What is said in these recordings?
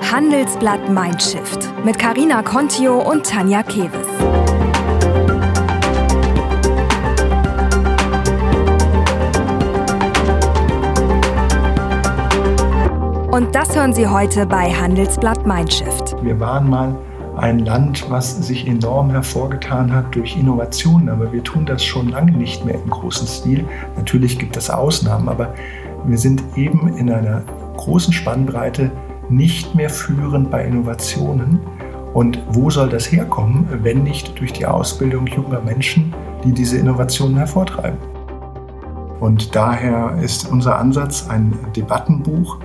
Handelsblatt Mindshift mit Karina Contio und Tanja Keves. Und das hören Sie heute bei Handelsblatt Mindshift. Wir waren mal ein Land, was sich enorm hervorgetan hat durch Innovationen, aber wir tun das schon lange nicht mehr im großen Stil. Natürlich gibt es Ausnahmen, aber wir sind eben in einer großen Spannbreite nicht mehr führend bei Innovationen. Und wo soll das herkommen, wenn nicht durch die Ausbildung junger Menschen, die diese Innovationen hervortreiben? Und daher ist unser Ansatz ein Debattenbuch,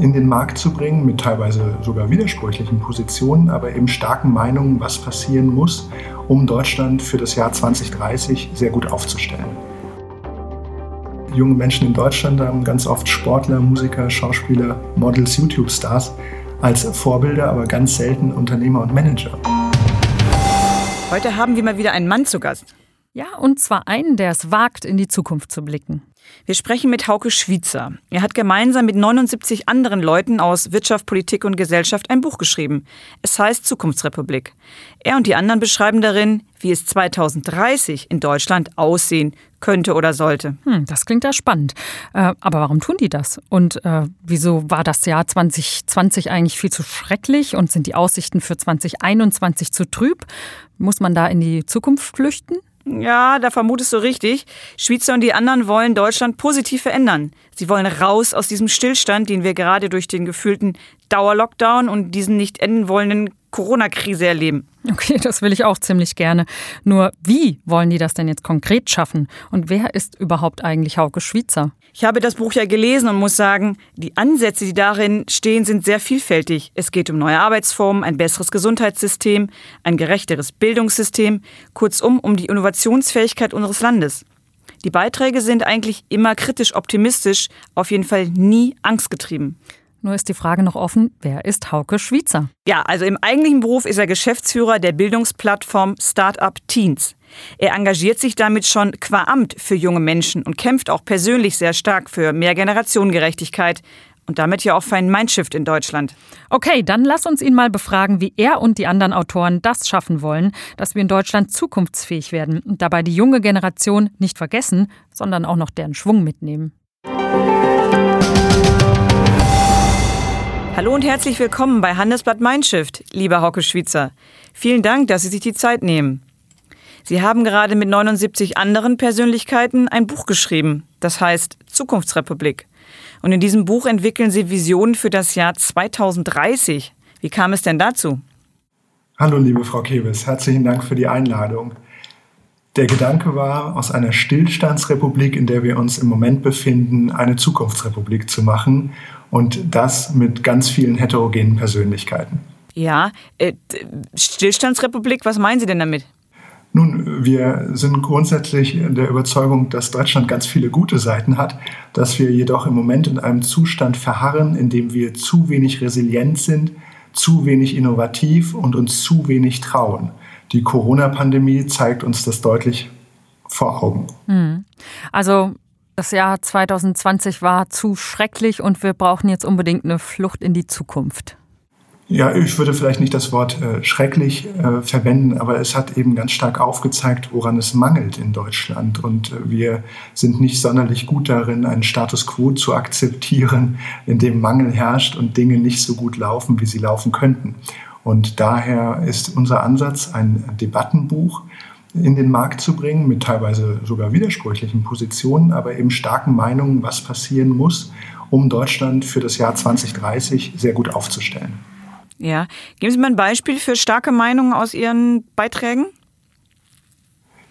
in den Markt zu bringen, mit teilweise sogar widersprüchlichen Positionen, aber eben starken Meinungen, was passieren muss, um Deutschland für das Jahr 2030 sehr gut aufzustellen. Junge Menschen in Deutschland haben ganz oft Sportler, Musiker, Schauspieler, Models, YouTube-Stars als Vorbilder, aber ganz selten Unternehmer und Manager. Heute haben wir mal wieder einen Mann zu Gast. Ja, und zwar einen, der es wagt, in die Zukunft zu blicken. Wir sprechen mit Hauke Schwitzer. Er hat gemeinsam mit 79 anderen Leuten aus Wirtschaft, Politik und Gesellschaft ein Buch geschrieben. Es heißt Zukunftsrepublik. Er und die anderen beschreiben darin, wie es 2030 in Deutschland aussehen könnte oder sollte. Hm, das klingt ja spannend. Äh, aber warum tun die das? Und äh, wieso war das Jahr 2020 eigentlich viel zu schrecklich und sind die Aussichten für 2021 zu trüb? Muss man da in die Zukunft flüchten? Ja, da vermutest du richtig. Schweizer und die anderen wollen Deutschland positiv verändern. Sie wollen raus aus diesem Stillstand, den wir gerade durch den gefühlten Dauerlockdown und diesen nicht enden wollenden Corona-Krise erleben. Okay, das will ich auch ziemlich gerne. Nur wie wollen die das denn jetzt konkret schaffen? Und wer ist überhaupt eigentlich Hauke Schwitzer? Ich habe das Buch ja gelesen und muss sagen, die Ansätze, die darin stehen, sind sehr vielfältig. Es geht um neue Arbeitsformen, ein besseres Gesundheitssystem, ein gerechteres Bildungssystem, kurzum um die Innovationsfähigkeit unseres Landes. Die Beiträge sind eigentlich immer kritisch optimistisch, auf jeden Fall nie angstgetrieben. Nur ist die Frage noch offen, wer ist Hauke Schwitzer? Ja, also im eigentlichen Beruf ist er Geschäftsführer der Bildungsplattform Startup Teens. Er engagiert sich damit schon qua Amt für junge Menschen und kämpft auch persönlich sehr stark für mehr Generationengerechtigkeit und damit ja auch für einen Mindshift in Deutschland. Okay, dann lass uns ihn mal befragen, wie er und die anderen Autoren das schaffen wollen, dass wir in Deutschland zukunftsfähig werden und dabei die junge Generation nicht vergessen, sondern auch noch deren Schwung mitnehmen. Hallo und herzlich willkommen bei Handelsblatt Mindshift, lieber Hauke Schwitzer. Vielen Dank, dass Sie sich die Zeit nehmen. Sie haben gerade mit 79 anderen Persönlichkeiten ein Buch geschrieben, das heißt Zukunftsrepublik. Und in diesem Buch entwickeln Sie Visionen für das Jahr 2030. Wie kam es denn dazu? Hallo, liebe Frau Kebes, herzlichen Dank für die Einladung. Der Gedanke war, aus einer Stillstandsrepublik, in der wir uns im Moment befinden, eine Zukunftsrepublik zu machen und das mit ganz vielen heterogenen Persönlichkeiten. Ja, äh, Stillstandsrepublik, was meinen Sie denn damit? Nun, wir sind grundsätzlich der Überzeugung, dass Deutschland ganz viele gute Seiten hat, dass wir jedoch im Moment in einem Zustand verharren, in dem wir zu wenig resilient sind, zu wenig innovativ und uns zu wenig trauen. Die Corona-Pandemie zeigt uns das deutlich vor Augen. Hm. Also das Jahr 2020 war zu schrecklich und wir brauchen jetzt unbedingt eine Flucht in die Zukunft. Ja, ich würde vielleicht nicht das Wort äh, schrecklich äh, verwenden, aber es hat eben ganz stark aufgezeigt, woran es mangelt in Deutschland. Und äh, wir sind nicht sonderlich gut darin, einen Status quo zu akzeptieren, in dem Mangel herrscht und Dinge nicht so gut laufen, wie sie laufen könnten. Und daher ist unser Ansatz ein Debattenbuch, in den Markt zu bringen, mit teilweise sogar widersprüchlichen Positionen, aber eben starken Meinungen, was passieren muss, um Deutschland für das Jahr 2030 sehr gut aufzustellen. Ja, geben Sie mal ein Beispiel für starke Meinungen aus Ihren Beiträgen.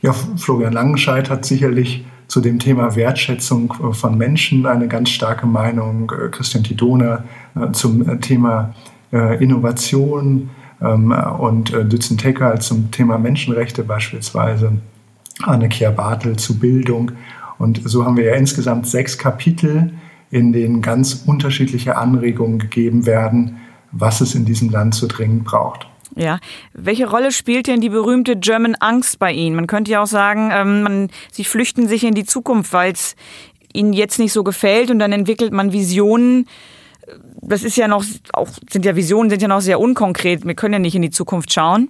Ja, Florian Langenscheidt hat sicherlich zu dem Thema Wertschätzung von Menschen eine ganz starke Meinung. Christian Tidone äh, zum Thema äh, Innovation, und äh, Dützen Tecker zum Thema Menschenrechte beispielsweise, Anne-Kia Bartel zu Bildung. Und so haben wir ja insgesamt sechs Kapitel, in denen ganz unterschiedliche Anregungen gegeben werden, was es in diesem Land so dringend braucht. Ja, welche Rolle spielt denn die berühmte German Angst bei Ihnen? Man könnte ja auch sagen, ähm, man, Sie flüchten sich in die Zukunft, weil es Ihnen jetzt nicht so gefällt und dann entwickelt man Visionen, das ist ja noch, auch sind ja Visionen, sind ja noch sehr unkonkret. Wir können ja nicht in die Zukunft schauen.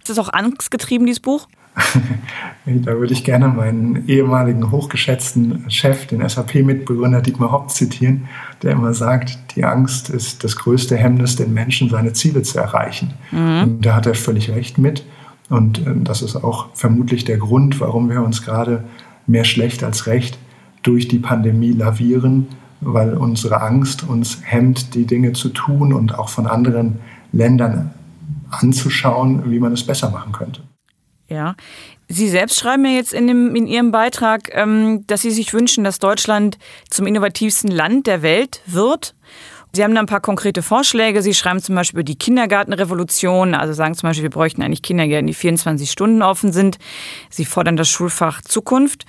Ist das auch angstgetrieben, dieses Buch? da würde ich gerne meinen ehemaligen hochgeschätzten Chef, den SAP-Mitbegründer Dietmar Hopp zitieren, der immer sagt, die Angst ist das größte Hemmnis, den Menschen seine Ziele zu erreichen. Mhm. Und da hat er völlig recht mit. Und äh, das ist auch vermutlich der Grund, warum wir uns gerade mehr schlecht als recht durch die Pandemie lavieren, weil unsere Angst uns hemmt, die Dinge zu tun und auch von anderen Ländern anzuschauen, wie man es besser machen könnte. Ja, Sie selbst schreiben ja jetzt in, dem, in Ihrem Beitrag, ähm, dass Sie sich wünschen, dass Deutschland zum innovativsten Land der Welt wird. Sie haben da ein paar konkrete Vorschläge. Sie schreiben zum Beispiel über die Kindergartenrevolution, also sagen zum Beispiel, wir bräuchten eigentlich Kindergärten, die 24 Stunden offen sind. Sie fordern das Schulfach Zukunft.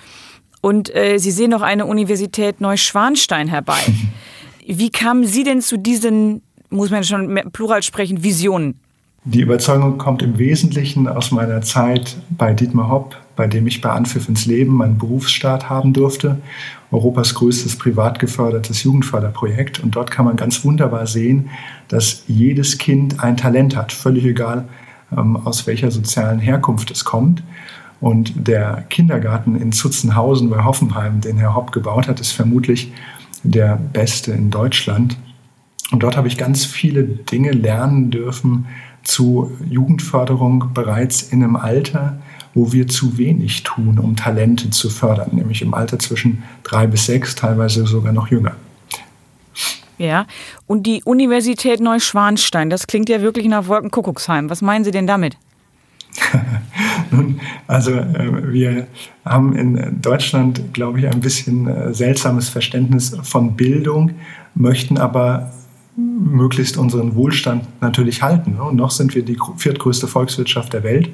Und äh, Sie sehen auch eine Universität Neuschwanstein herbei. Wie kamen Sie denn zu diesen, muss man schon plural sprechen, Visionen? Die Überzeugung kommt im Wesentlichen aus meiner Zeit bei Dietmar Hopp, bei dem ich bei Anpfiff ins Leben meinen Berufsstart haben durfte. Europas größtes privat gefördertes Jugendförderprojekt. Und dort kann man ganz wunderbar sehen, dass jedes Kind ein Talent hat, völlig egal, ähm, aus welcher sozialen Herkunft es kommt. Und der Kindergarten in Zutzenhausen bei Hoffenheim, den Herr Hopp gebaut hat, ist vermutlich der beste in Deutschland. Und dort habe ich ganz viele Dinge lernen dürfen zu Jugendförderung bereits in einem Alter, wo wir zu wenig tun, um Talente zu fördern, nämlich im Alter zwischen drei bis sechs, teilweise sogar noch jünger. Ja, und die Universität Neuschwanstein, das klingt ja wirklich nach Wolkenkuckucksheim. Was meinen Sie denn damit? Nun, also äh, wir haben in Deutschland, glaube ich, ein bisschen äh, seltsames Verständnis von Bildung, möchten aber möglichst unseren Wohlstand natürlich halten. Ne? Und noch sind wir die viertgrößte Volkswirtschaft der Welt.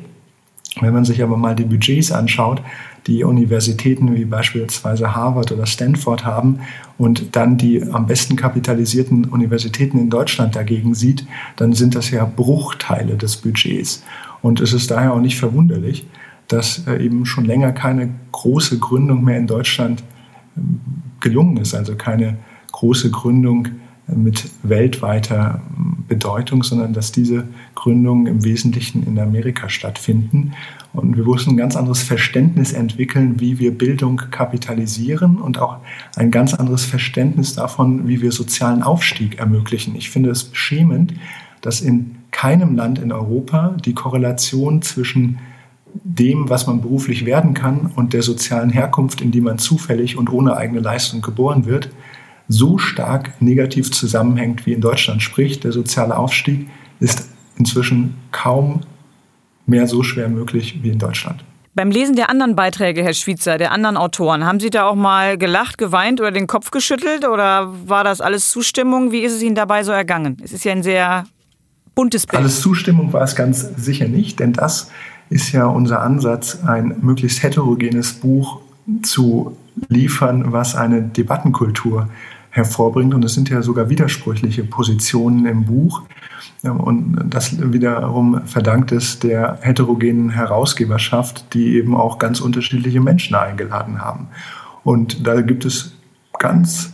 Wenn man sich aber mal die Budgets anschaut, die Universitäten wie beispielsweise Harvard oder Stanford haben und dann die am besten kapitalisierten Universitäten in Deutschland dagegen sieht, dann sind das ja Bruchteile des Budgets. Und es ist daher auch nicht verwunderlich, dass äh, eben schon länger keine große Gründung mehr in Deutschland ähm, gelungen ist, also keine große Gründung mit weltweiter Bedeutung, sondern dass diese Gründungen im Wesentlichen in Amerika stattfinden. Und wir mussten ein ganz anderes Verständnis entwickeln, wie wir Bildung kapitalisieren und auch ein ganz anderes Verständnis davon, wie wir sozialen Aufstieg ermöglichen. Ich finde es beschämend, dass in keinem Land in Europa die Korrelation zwischen dem, was man beruflich werden kann und der sozialen Herkunft, in die man zufällig und ohne eigene Leistung geboren wird, so stark negativ zusammenhängt wie in Deutschland. Sprich, der soziale Aufstieg ist inzwischen kaum mehr so schwer möglich wie in Deutschland. Beim Lesen der anderen Beiträge, Herr Schwitzer, der anderen Autoren, haben Sie da auch mal gelacht, geweint oder den Kopf geschüttelt oder war das alles Zustimmung? Wie ist es Ihnen dabei so ergangen? Es ist ja ein sehr buntes Bild. Alles Zustimmung war es ganz sicher nicht, denn das ist ja unser Ansatz, ein möglichst heterogenes Buch zu liefern, was eine Debattenkultur hervorbringt. Und es sind ja sogar widersprüchliche Positionen im Buch. Und das wiederum verdankt es der heterogenen Herausgeberschaft, die eben auch ganz unterschiedliche Menschen eingeladen haben. Und da gibt es ganz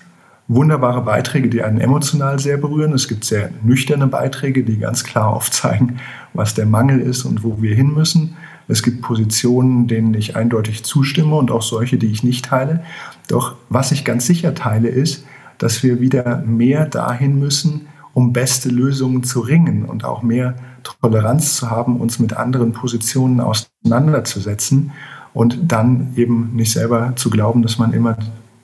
wunderbare Beiträge, die einen emotional sehr berühren. Es gibt sehr nüchterne Beiträge, die ganz klar aufzeigen, was der Mangel ist und wo wir hin müssen. Es gibt Positionen, denen ich eindeutig zustimme und auch solche, die ich nicht teile. Doch was ich ganz sicher teile, ist, dass wir wieder mehr dahin müssen, um beste Lösungen zu ringen und auch mehr Toleranz zu haben, uns mit anderen Positionen auseinanderzusetzen und dann eben nicht selber zu glauben, dass man immer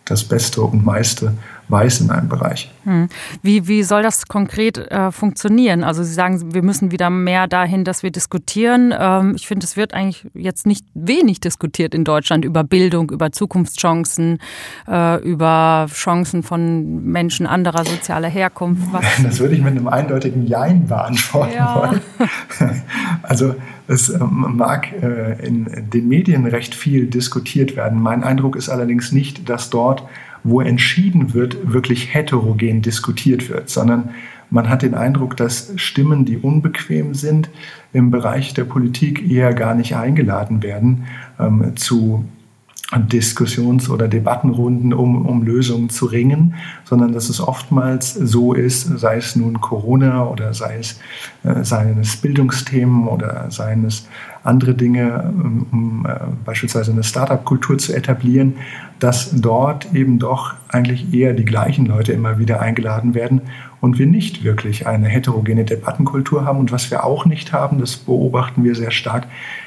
das Beste und meiste weiß in einem Bereich. Hm. Wie, wie soll das konkret äh, funktionieren? Also Sie sagen, wir müssen wieder mehr dahin, dass wir diskutieren. Ähm, ich finde, es wird eigentlich jetzt nicht wenig diskutiert in Deutschland über Bildung, über Zukunftschancen, äh, über Chancen von Menschen anderer sozialer Herkunft. Was? Das würde ich mit einem eindeutigen Jein beantworten ja. wollen. Also es ähm, mag äh, in den Medien recht viel diskutiert werden. Mein Eindruck ist allerdings nicht, dass dort wo entschieden wird, wirklich heterogen diskutiert wird, sondern man hat den Eindruck, dass Stimmen, die unbequem sind, im Bereich der Politik eher gar nicht eingeladen werden, ähm, zu Diskussions- oder Debattenrunden, um, um Lösungen zu ringen, sondern dass es oftmals so ist, sei es nun Corona oder sei es, äh, seien es Bildungsthemen oder seien es andere Dinge, um, um äh, beispielsweise eine Startup-Kultur zu etablieren, dass dort eben doch eigentlich eher die gleichen Leute immer wieder eingeladen werden und wir nicht wirklich eine heterogene Debattenkultur haben. Und was wir auch nicht haben, das beobachten wir sehr stark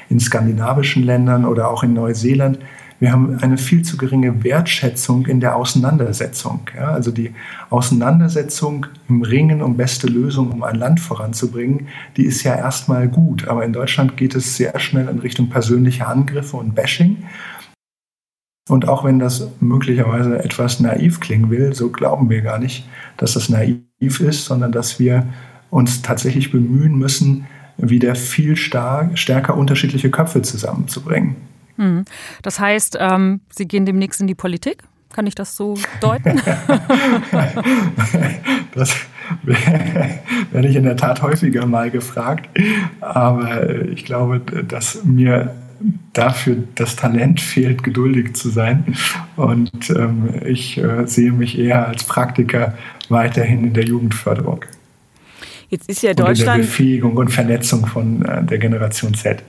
in skandinavischen Ländern oder auch in Neuseeland, wir haben eine viel zu geringe Wertschätzung in der Auseinandersetzung. Ja, also die Auseinandersetzung im Ringen um beste Lösungen, um ein Land voranzubringen, die ist ja erstmal gut. Aber in Deutschland geht es sehr schnell in Richtung persönliche Angriffe und Bashing. Und auch wenn das möglicherweise etwas naiv klingen will, so glauben wir gar nicht, dass das naiv ist, sondern dass wir uns tatsächlich bemühen müssen, wieder viel stark, stärker unterschiedliche Köpfe zusammenzubringen. Hm. Das heißt, ähm, Sie gehen demnächst in die Politik? Kann ich das so deuten? das werde ich in der Tat häufiger mal gefragt. Aber ich glaube, dass mir dafür das Talent fehlt, geduldig zu sein. Und ähm, ich äh, sehe mich eher als Praktiker weiterhin in der Jugendförderung. Jetzt ist ja Deutschland. Und in der Befähigung und Vernetzung von äh, der Generation Z.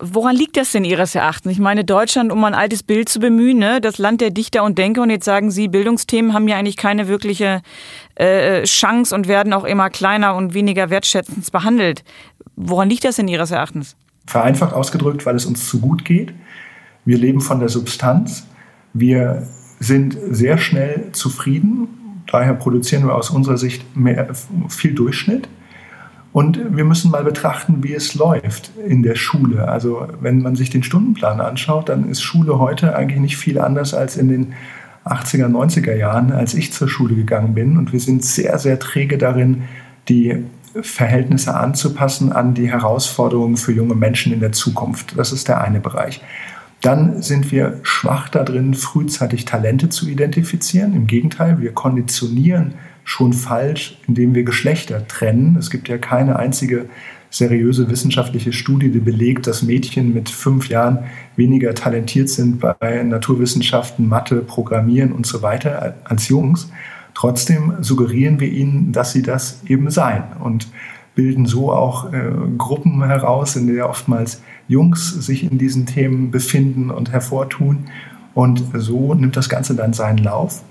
Woran liegt das denn Ihres Erachtens? Ich meine, Deutschland, um ein altes Bild zu bemühen, ne? das Land der Dichter und Denker. Und jetzt sagen Sie, Bildungsthemen haben ja eigentlich keine wirkliche äh, Chance und werden auch immer kleiner und weniger wertschätzend behandelt. Woran liegt das denn Ihres Erachtens? Vereinfacht ausgedrückt, weil es uns zu gut geht. Wir leben von der Substanz. Wir sind sehr schnell zufrieden. Daher produzieren wir aus unserer Sicht mehr, viel Durchschnitt. Und wir müssen mal betrachten, wie es läuft in der Schule. Also wenn man sich den Stundenplan anschaut, dann ist Schule heute eigentlich nicht viel anders als in den 80er, 90er Jahren, als ich zur Schule gegangen bin. Und wir sind sehr, sehr träge darin, die Verhältnisse anzupassen an die Herausforderungen für junge Menschen in der Zukunft. Das ist der eine Bereich. Dann sind wir schwach darin, frühzeitig Talente zu identifizieren. Im Gegenteil, wir konditionieren schon falsch, indem wir Geschlechter trennen. Es gibt ja keine einzige seriöse wissenschaftliche Studie, die belegt, dass Mädchen mit fünf Jahren weniger talentiert sind bei Naturwissenschaften, Mathe, Programmieren und so weiter als Jungs. Trotzdem suggerieren wir ihnen, dass sie das eben seien und bilden so auch äh, Gruppen heraus, in denen oftmals Jungs sich in diesen Themen befinden und hervortun. Und so nimmt das Ganze dann seinen Lauf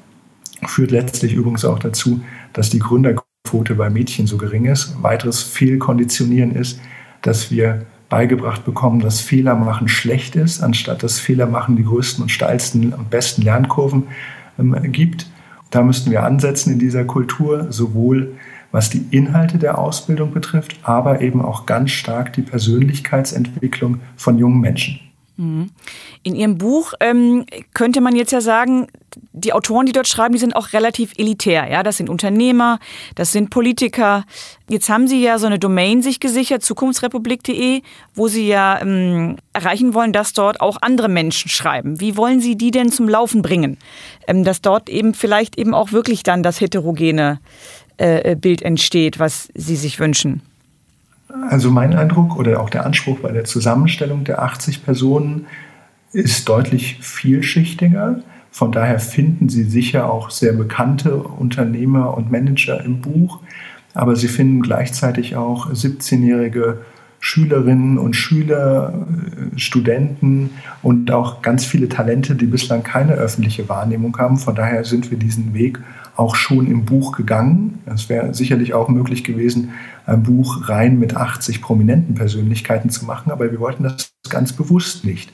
führt letztlich übrigens auch dazu, dass die Gründerquote bei Mädchen so gering ist. Weiteres Fehlkonditionieren ist, dass wir beigebracht bekommen, dass Fehler machen schlecht ist, anstatt dass Fehler machen die größten und steilsten und besten Lernkurven ähm, gibt. Da müssten wir ansetzen in dieser Kultur, sowohl was die Inhalte der Ausbildung betrifft, aber eben auch ganz stark die Persönlichkeitsentwicklung von jungen Menschen. Mhm. In Ihrem Buch ähm, könnte man jetzt ja sagen, die Autoren, die dort schreiben, die sind auch relativ elitär. Ja, das sind Unternehmer, das sind Politiker. Jetzt haben Sie ja so eine Domain sich gesichert, zukunftsrepublik.de, wo Sie ja ähm, erreichen wollen, dass dort auch andere Menschen schreiben. Wie wollen Sie die denn zum Laufen bringen? Ähm, dass dort eben vielleicht eben auch wirklich dann das heterogene äh, Bild entsteht, was Sie sich wünschen. Also mein Eindruck oder auch der Anspruch bei der Zusammenstellung der 80 Personen ist deutlich vielschichtiger. Von daher finden Sie sicher auch sehr bekannte Unternehmer und Manager im Buch, aber Sie finden gleichzeitig auch 17-jährige Schülerinnen und Schüler, äh, Studenten und auch ganz viele Talente, die bislang keine öffentliche Wahrnehmung haben. Von daher sind wir diesen Weg auch schon im Buch gegangen. Es wäre sicherlich auch möglich gewesen, ein Buch rein mit 80 prominenten Persönlichkeiten zu machen, aber wir wollten das ganz bewusst nicht.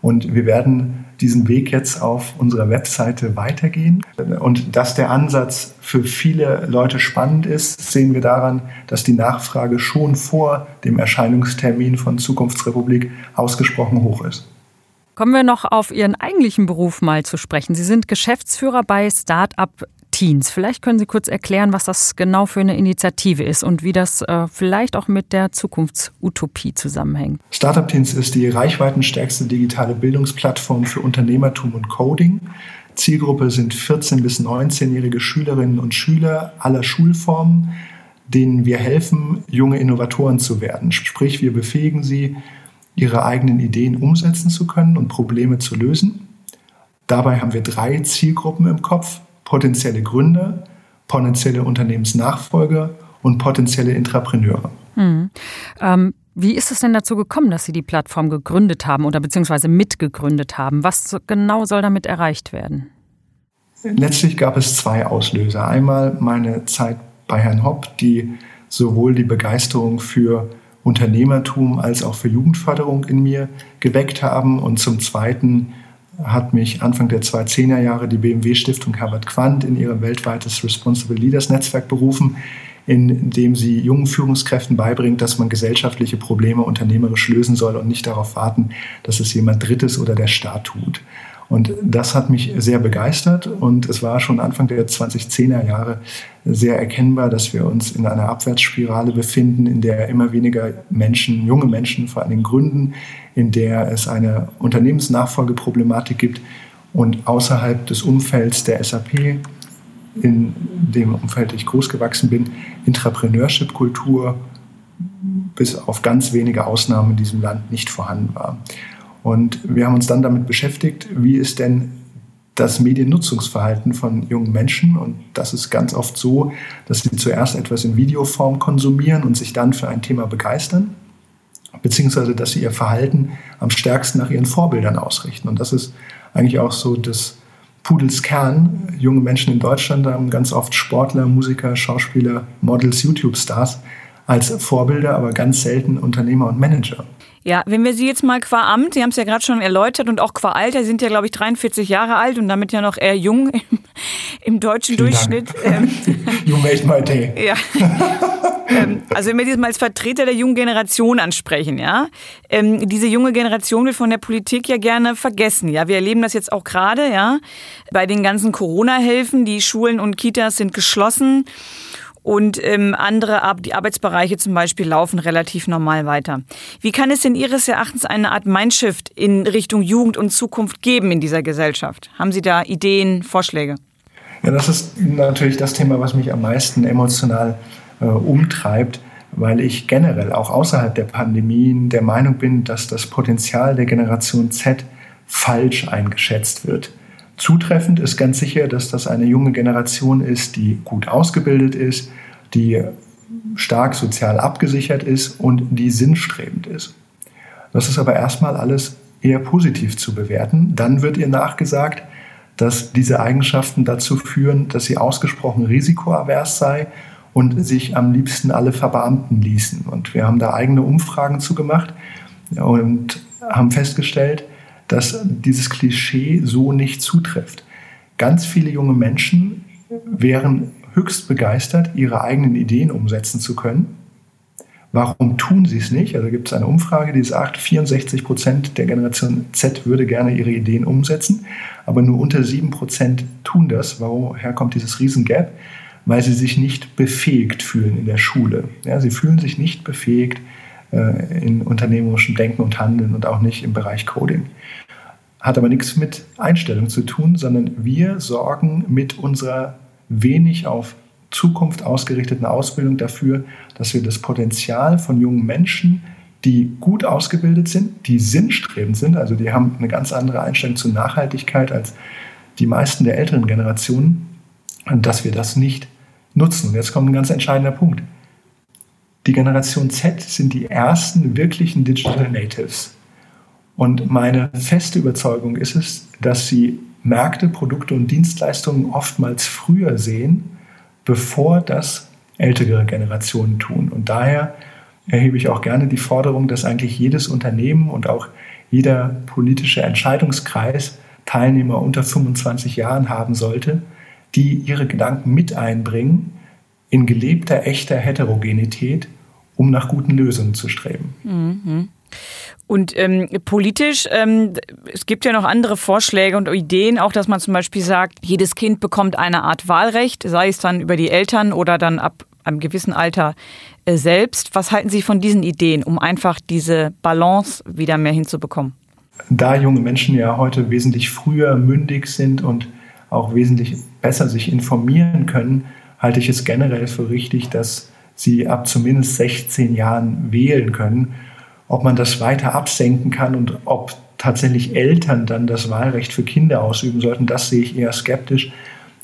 Und wir werden diesen Weg jetzt auf unserer Webseite weitergehen. Und dass der Ansatz für viele Leute spannend ist, sehen wir daran, dass die Nachfrage schon vor dem Erscheinungstermin von Zukunftsrepublik ausgesprochen hoch ist. Kommen wir noch auf Ihren eigentlichen Beruf mal zu sprechen. Sie sind Geschäftsführer bei Startup Teens. Vielleicht können Sie kurz erklären, was das genau für eine Initiative ist und wie das äh, vielleicht auch mit der Zukunftsutopie zusammenhängt. Startup Teens ist die reichweitenstärkste digitale Bildungsplattform für Unternehmertum und Coding. Zielgruppe sind 14- bis 19-jährige Schülerinnen und Schüler aller Schulformen, denen wir helfen, junge Innovatoren zu werden. Sprich, wir befähigen sie, ihre eigenen Ideen umsetzen zu können und Probleme zu lösen. Dabei haben wir drei Zielgruppen im Kopf. Potenzielle Gründer, potenzielle Unternehmensnachfolger und potenzielle Intrapreneure. Hm. Ähm, wie ist es denn dazu gekommen, dass Sie die Plattform gegründet haben oder beziehungsweise mitgegründet haben? Was genau soll damit erreicht werden? Letztlich gab es zwei Auslöser. Einmal meine Zeit bei Herrn Hopp, die sowohl die Begeisterung für Unternehmertum als auch für Jugendförderung in mir geweckt haben. Und zum Zweiten hat mich Anfang der 2010er Jahre die BMW Stiftung Herbert Quandt in ihr weltweites Responsible Leaders Netzwerk berufen, in dem sie jungen Führungskräften beibringt, dass man gesellschaftliche Probleme unternehmerisch lösen soll und nicht darauf warten, dass es jemand Drittes oder der Staat tut. Und das hat mich sehr begeistert und es war schon Anfang der 2010er Jahre sehr erkennbar, dass wir uns in einer Abwärtsspirale befinden, in der immer weniger Menschen, junge Menschen vor allem gründen, in der es eine Unternehmensnachfolgeproblematik gibt und außerhalb des Umfelds der SAP, in dem Umfeld ich groß gewachsen bin, Intrapreneurship-Kultur bis auf ganz wenige Ausnahmen in diesem Land nicht vorhanden war. Und wir haben uns dann damit beschäftigt, wie ist denn das Mediennutzungsverhalten von jungen Menschen. Und das ist ganz oft so, dass sie zuerst etwas in Videoform konsumieren und sich dann für ein Thema begeistern, beziehungsweise dass sie ihr Verhalten am stärksten nach ihren Vorbildern ausrichten. Und das ist eigentlich auch so das Pudels Kern. Junge Menschen in Deutschland haben ganz oft Sportler, Musiker, Schauspieler, Models, YouTube-Stars als Vorbilder, aber ganz selten Unternehmer und Manager. Ja, wenn wir Sie jetzt mal qua Amt, Sie haben es ja gerade schon erläutert und auch qua Alter, Sie sind ja, glaube ich, 43 Jahre alt und damit ja noch eher jung im, im deutschen Vielen Durchschnitt. Ähm, you made my day. Ja. ähm, also wenn wir Sie mal als Vertreter der jungen Generation ansprechen, ja, ähm, diese junge Generation wird von der Politik ja gerne vergessen. Ja, wir erleben das jetzt auch gerade, ja, bei den ganzen Corona-Hilfen. Die Schulen und Kitas sind geschlossen und ähm, andere die Arbeitsbereiche zum Beispiel laufen relativ normal weiter. Wie kann es denn Ihres Erachtens eine Art Mindshift in Richtung Jugend und Zukunft geben in dieser Gesellschaft? Haben Sie da Ideen, Vorschläge? Ja, das ist natürlich das Thema, was mich am meisten emotional äh, umtreibt, weil ich generell auch außerhalb der Pandemien der Meinung bin, dass das Potenzial der Generation Z falsch eingeschätzt wird. Zutreffend ist ganz sicher, dass das eine junge Generation ist, die gut ausgebildet ist, die stark sozial abgesichert ist und die sinnstrebend ist. Das ist aber erstmal alles eher positiv zu bewerten. Dann wird ihr nachgesagt, dass diese Eigenschaften dazu führen, dass sie ausgesprochen risikoavers sei und sich am liebsten alle verbeamten ließen. Und wir haben da eigene Umfragen zugemacht und haben festgestellt, dass dieses Klischee so nicht zutrifft. Ganz viele junge Menschen wären höchst begeistert, ihre eigenen Ideen umsetzen zu können. Warum tun sie es nicht? Also gibt es eine Umfrage, die sagt, 64 Prozent der Generation Z würde gerne ihre Ideen umsetzen, aber nur unter 7 Prozent tun das. Woher kommt dieses Riesengap? Weil sie sich nicht befähigt fühlen in der Schule. Ja, sie fühlen sich nicht befähigt äh, in unternehmerischem Denken und Handeln und auch nicht im Bereich Coding hat aber nichts mit Einstellung zu tun, sondern wir sorgen mit unserer wenig auf Zukunft ausgerichteten Ausbildung dafür, dass wir das Potenzial von jungen Menschen, die gut ausgebildet sind, die sinnstrebend sind, also die haben eine ganz andere Einstellung zur Nachhaltigkeit als die meisten der älteren Generationen, dass wir das nicht nutzen. Und jetzt kommt ein ganz entscheidender Punkt. Die Generation Z sind die ersten wirklichen Digital Natives. Und meine feste Überzeugung ist es, dass sie Märkte, Produkte und Dienstleistungen oftmals früher sehen, bevor das ältere Generationen tun. Und daher erhebe ich auch gerne die Forderung, dass eigentlich jedes Unternehmen und auch jeder politische Entscheidungskreis Teilnehmer unter 25 Jahren haben sollte, die ihre Gedanken mit einbringen in gelebter, echter Heterogenität, um nach guten Lösungen zu streben. Mhm. Und ähm, politisch, ähm, es gibt ja noch andere Vorschläge und Ideen, auch dass man zum Beispiel sagt, jedes Kind bekommt eine Art Wahlrecht, sei es dann über die Eltern oder dann ab einem gewissen Alter äh, selbst. Was halten Sie von diesen Ideen, um einfach diese Balance wieder mehr hinzubekommen? Da junge Menschen ja heute wesentlich früher mündig sind und auch wesentlich besser sich informieren können, halte ich es generell für richtig, dass sie ab zumindest 16 Jahren wählen können ob man das weiter absenken kann und ob tatsächlich Eltern dann das Wahlrecht für Kinder ausüben sollten, das sehe ich eher skeptisch,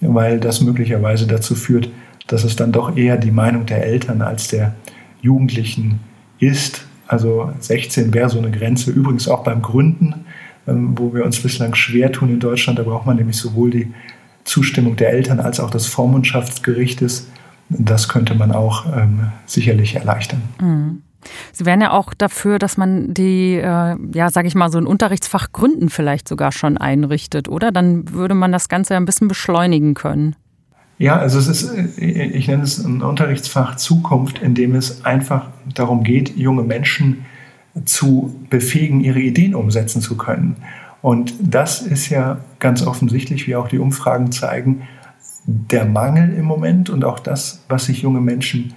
weil das möglicherweise dazu führt, dass es dann doch eher die Meinung der Eltern als der Jugendlichen ist. Also 16 wäre so eine Grenze. Übrigens auch beim Gründen, ähm, wo wir uns bislang schwer tun in Deutschland. Da braucht man nämlich sowohl die Zustimmung der Eltern als auch des Vormundschaftsgerichtes. Das könnte man auch ähm, sicherlich erleichtern. Mhm. Sie wären ja auch dafür, dass man die, äh, ja, sage ich mal, so ein Unterrichtsfach Gründen vielleicht sogar schon einrichtet, oder? Dann würde man das Ganze ja ein bisschen beschleunigen können. Ja, also es ist, ich nenne es ein Unterrichtsfach Zukunft, in dem es einfach darum geht, junge Menschen zu befähigen, ihre Ideen umsetzen zu können. Und das ist ja ganz offensichtlich, wie auch die Umfragen zeigen, der Mangel im Moment und auch das, was sich junge Menschen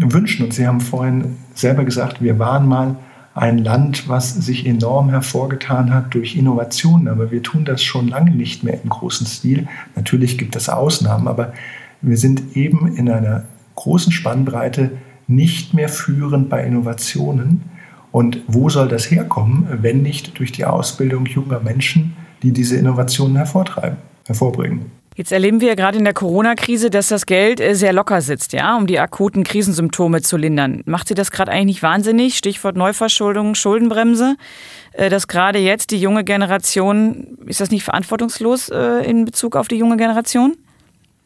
wünschen. Und Sie haben vorhin selber gesagt, wir waren mal ein Land, was sich enorm hervorgetan hat durch Innovationen, aber wir tun das schon lange nicht mehr im großen Stil. Natürlich gibt es Ausnahmen, aber wir sind eben in einer großen Spannbreite nicht mehr führend bei Innovationen. Und wo soll das herkommen, wenn nicht durch die Ausbildung junger Menschen, die diese Innovationen hervorbringen? Jetzt erleben wir ja gerade in der Corona-Krise, dass das Geld äh, sehr locker sitzt, ja, um die akuten Krisensymptome zu lindern. Macht Sie das gerade eigentlich nicht wahnsinnig? Stichwort Neuverschuldung, Schuldenbremse. Äh, dass gerade jetzt die junge Generation, ist das nicht verantwortungslos äh, in Bezug auf die junge Generation?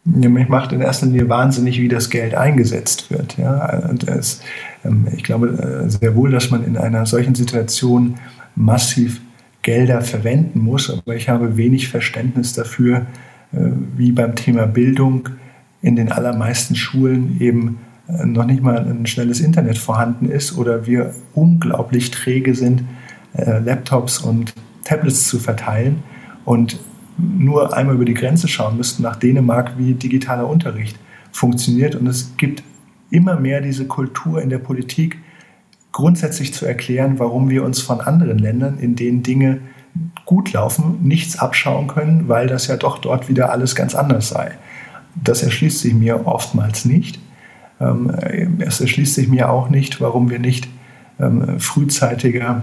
Mich macht in erster Linie wahnsinnig, wie das Geld eingesetzt wird. Ja. Und ähm, ich glaube sehr wohl, dass man in einer solchen Situation massiv Gelder verwenden muss, aber ich habe wenig Verständnis dafür, wie beim Thema Bildung in den allermeisten Schulen eben äh, noch nicht mal ein schnelles Internet vorhanden ist oder wir unglaublich träge sind, äh, Laptops und Tablets zu verteilen und nur einmal über die Grenze schauen müssten nach Dänemark, wie digitaler Unterricht funktioniert. Und es gibt immer mehr diese Kultur in der Politik, grundsätzlich zu erklären, warum wir uns von anderen Ländern, in denen Dinge gut laufen, nichts abschauen können, weil das ja doch dort wieder alles ganz anders sei. Das erschließt sich mir oftmals nicht. Ähm, es erschließt sich mir auch nicht, warum wir nicht ähm, frühzeitiger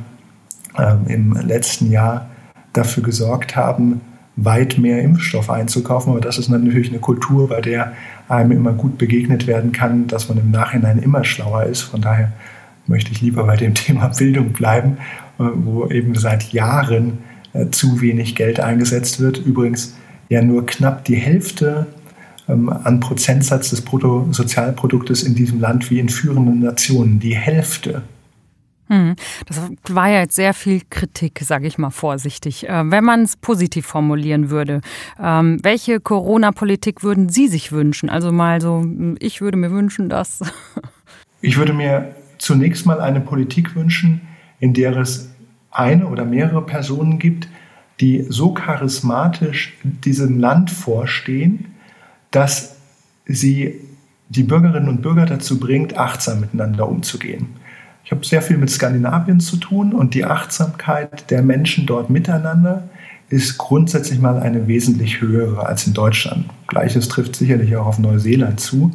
ähm, im letzten Jahr dafür gesorgt haben, weit mehr Impfstoff einzukaufen. Aber das ist natürlich eine Kultur, bei der einem immer gut begegnet werden kann, dass man im Nachhinein immer schlauer ist. Von daher möchte ich lieber bei dem Thema Bildung bleiben, äh, wo eben seit Jahren äh, zu wenig Geld eingesetzt wird. Übrigens ja nur knapp die Hälfte ähm, an Prozentsatz des Bruttosozialproduktes in diesem Land wie in führenden Nationen. Die Hälfte. Hm, das war ja jetzt sehr viel Kritik, sage ich mal vorsichtig. Äh, wenn man es positiv formulieren würde, ähm, welche Corona-Politik würden Sie sich wünschen? Also mal so, ich würde mir wünschen, dass. Ich würde mir zunächst mal eine Politik wünschen, in der es eine oder mehrere Personen gibt, die so charismatisch diesem Land vorstehen, dass sie die Bürgerinnen und Bürger dazu bringt, achtsam miteinander umzugehen. Ich habe sehr viel mit Skandinavien zu tun und die Achtsamkeit der Menschen dort miteinander ist grundsätzlich mal eine wesentlich höhere als in Deutschland. Gleiches trifft sicherlich auch auf Neuseeland zu.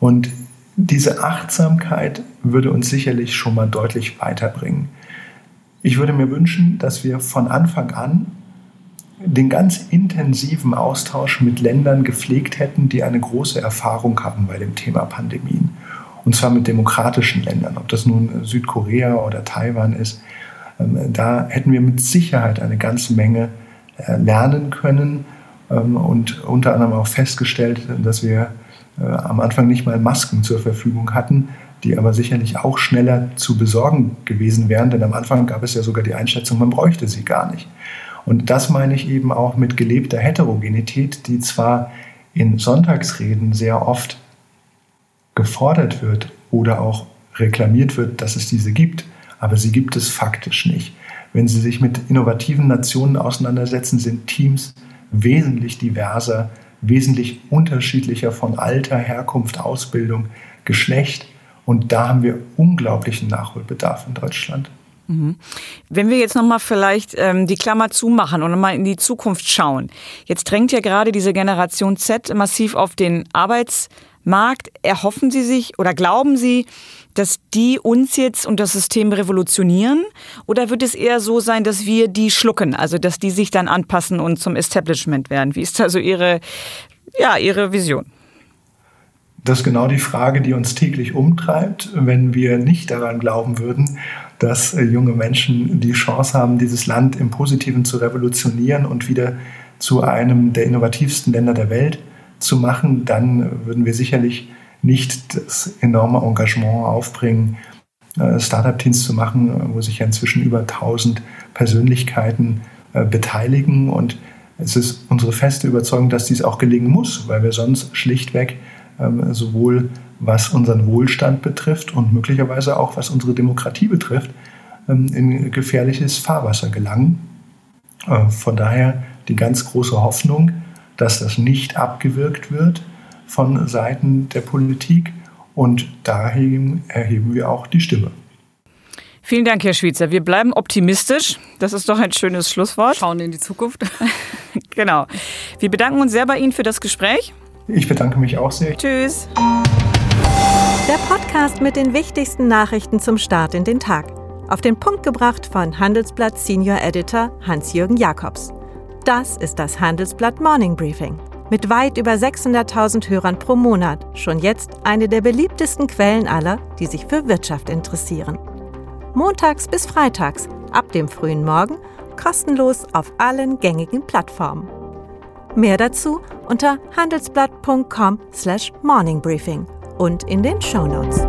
Und diese Achtsamkeit würde uns sicherlich schon mal deutlich weiterbringen. Ich würde mir wünschen, dass wir von Anfang an den ganz intensiven Austausch mit Ländern gepflegt hätten, die eine große Erfahrung haben bei dem Thema Pandemien. Und zwar mit demokratischen Ländern, ob das nun Südkorea oder Taiwan ist. Ähm, da hätten wir mit Sicherheit eine ganze Menge äh, lernen können ähm, und unter anderem auch festgestellt, dass wir äh, am Anfang nicht mal Masken zur Verfügung hatten, die aber sicherlich auch schneller zu besorgen gewesen wären, denn am Anfang gab es ja sogar die Einschätzung, man bräuchte sie gar nicht. Und das meine ich eben auch mit gelebter Heterogenität, die zwar in Sonntagsreden sehr oft gefordert wird oder auch reklamiert wird, dass es diese gibt, aber sie gibt es faktisch nicht. Wenn Sie sich mit innovativen Nationen auseinandersetzen, sind Teams wesentlich diverser, wesentlich unterschiedlicher von Alter, Herkunft, Ausbildung, Geschlecht und da haben wir unglaublichen Nachholbedarf in Deutschland. Mhm. Wenn wir jetzt nochmal vielleicht ähm, die Klammer zumachen und nochmal in die Zukunft schauen. Jetzt drängt ja gerade diese Generation Z massiv auf den Arbeitsmarkt Markt, erhoffen Sie sich oder glauben Sie, dass die uns jetzt und das System revolutionieren? Oder wird es eher so sein, dass wir die schlucken, also dass die sich dann anpassen und zum Establishment werden? Wie ist also Ihre, ja, Ihre Vision? Das ist genau die Frage, die uns täglich umtreibt, wenn wir nicht daran glauben würden, dass äh, junge Menschen die Chance haben, dieses Land im Positiven zu revolutionieren und wieder zu einem der innovativsten Länder der Welt zu machen, dann würden wir sicherlich nicht das enorme Engagement aufbringen, äh, Startup-Teams zu machen, wo sich ja inzwischen über 1000 Persönlichkeiten äh, beteiligen. Und es ist unsere feste Überzeugung, dass dies auch gelingen muss, weil wir sonst schlichtweg ähm, sowohl was unseren Wohlstand betrifft und möglicherweise auch was unsere Demokratie betrifft, ähm, in gefährliches Fahrwasser gelangen. Äh, von daher die ganz große Hoffnung, dass das nicht abgewirkt wird von Seiten der Politik und daher erheben wir auch die Stimme. Vielen Dank, Herr Schweizer. Wir bleiben optimistisch. Das ist doch ein schönes Schlusswort. Schauen in die Zukunft. genau. Wir bedanken uns sehr bei Ihnen für das Gespräch. Ich bedanke mich auch sehr. Tschüss. Der Podcast mit den wichtigsten Nachrichten zum Start in den Tag. Auf den Punkt gebracht von Handelsblatt Senior Editor Hans-Jürgen Jakobs. Das ist das Handelsblatt Morning Briefing. Mit weit über 600.000 Hörern pro Monat schon jetzt eine der beliebtesten Quellen aller, die sich für Wirtschaft interessieren. Montags bis freitags, ab dem frühen Morgen, kostenlos auf allen gängigen Plattformen. Mehr dazu unter handelsblatt.com/morningbriefing und in den Show Notes.